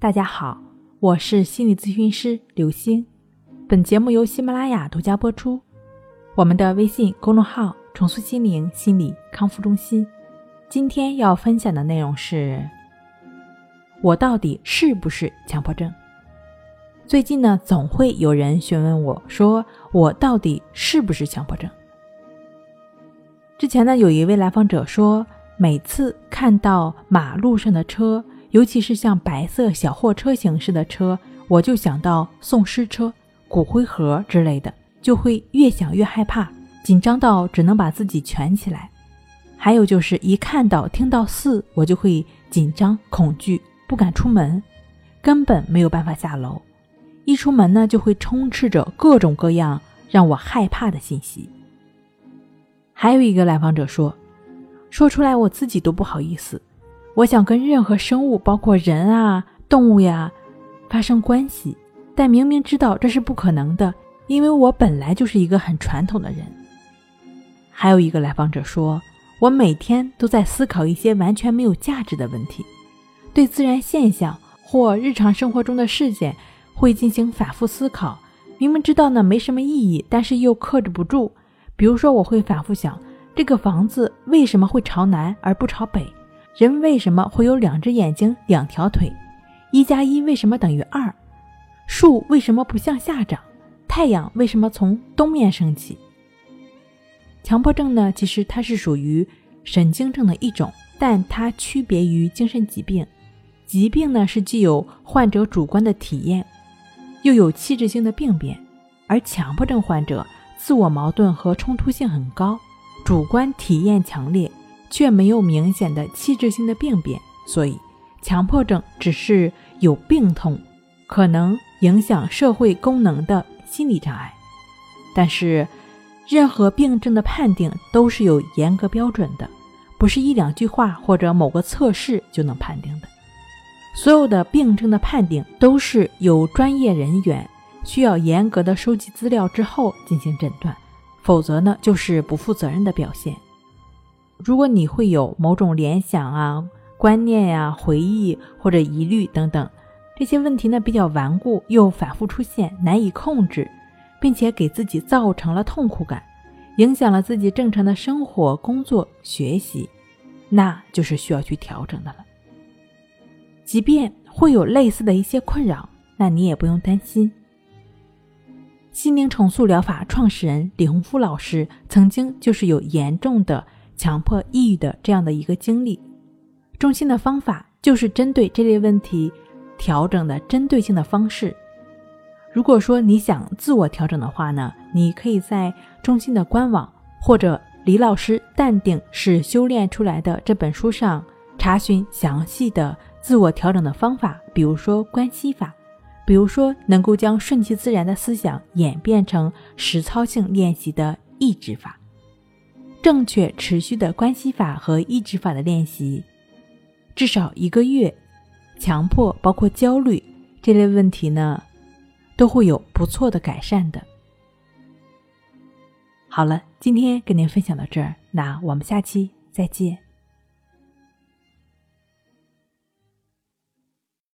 大家好，我是心理咨询师刘星。本节目由喜马拉雅独家播出。我们的微信公众号“重塑心灵心理康复中心”。今天要分享的内容是：我到底是不是强迫症？最近呢，总会有人询问我说，我到底是不是强迫症？之前呢，有一位来访者说，每次看到马路上的车。尤其是像白色小货车形式的车，我就想到送尸车、骨灰盒之类的，就会越想越害怕，紧张到只能把自己蜷起来。还有就是一看到、听到四，我就会紧张、恐惧，不敢出门，根本没有办法下楼。一出门呢，就会充斥着各种各样让我害怕的信息。还有一个来访者说，说出来我自己都不好意思。我想跟任何生物，包括人啊、动物呀，发生关系，但明明知道这是不可能的，因为我本来就是一个很传统的人。还有一个来访者说，我每天都在思考一些完全没有价值的问题，对自然现象或日常生活中的事件会进行反复思考，明明知道呢没什么意义，但是又克制不住。比如说，我会反复想，这个房子为什么会朝南而不朝北？人为什么会有两只眼睛、两条腿？一加一为什么等于二？树为什么不向下长？太阳为什么从东面升起？强迫症呢？其实它是属于神经症的一种，但它区别于精神疾病。疾病呢是既有患者主观的体验，又有器质性的病变，而强迫症患者自我矛盾和冲突性很高，主观体验强烈。却没有明显的器质性的病变，所以强迫症只是有病痛，可能影响社会功能的心理障碍。但是，任何病症的判定都是有严格标准的，不是一两句话或者某个测试就能判定的。所有的病症的判定都是有专业人员需要严格的收集资料之后进行诊断，否则呢就是不负责任的表现。如果你会有某种联想啊、观念呀、回忆或者疑虑等等这些问题呢，比较顽固又反复出现，难以控制，并且给自己造成了痛苦感，影响了自己正常的生活、工作、学习，那就是需要去调整的了。即便会有类似的一些困扰，那你也不用担心。心灵重塑疗法创始人李洪福老师曾经就是有严重的。强迫抑郁的这样的一个经历，中心的方法就是针对这类问题调整的针对性的方式。如果说你想自我调整的话呢，你可以在中心的官网或者李老师《淡定是修炼出来的》这本书上查询详细的自我调整的方法，比如说关系法，比如说能够将顺其自然的思想演变成实操性练习的意志法。正确持续的关系法和抑制法的练习，至少一个月，强迫包括焦虑这类问题呢，都会有不错的改善的。好了，今天跟您分享到这儿，那我们下期再见。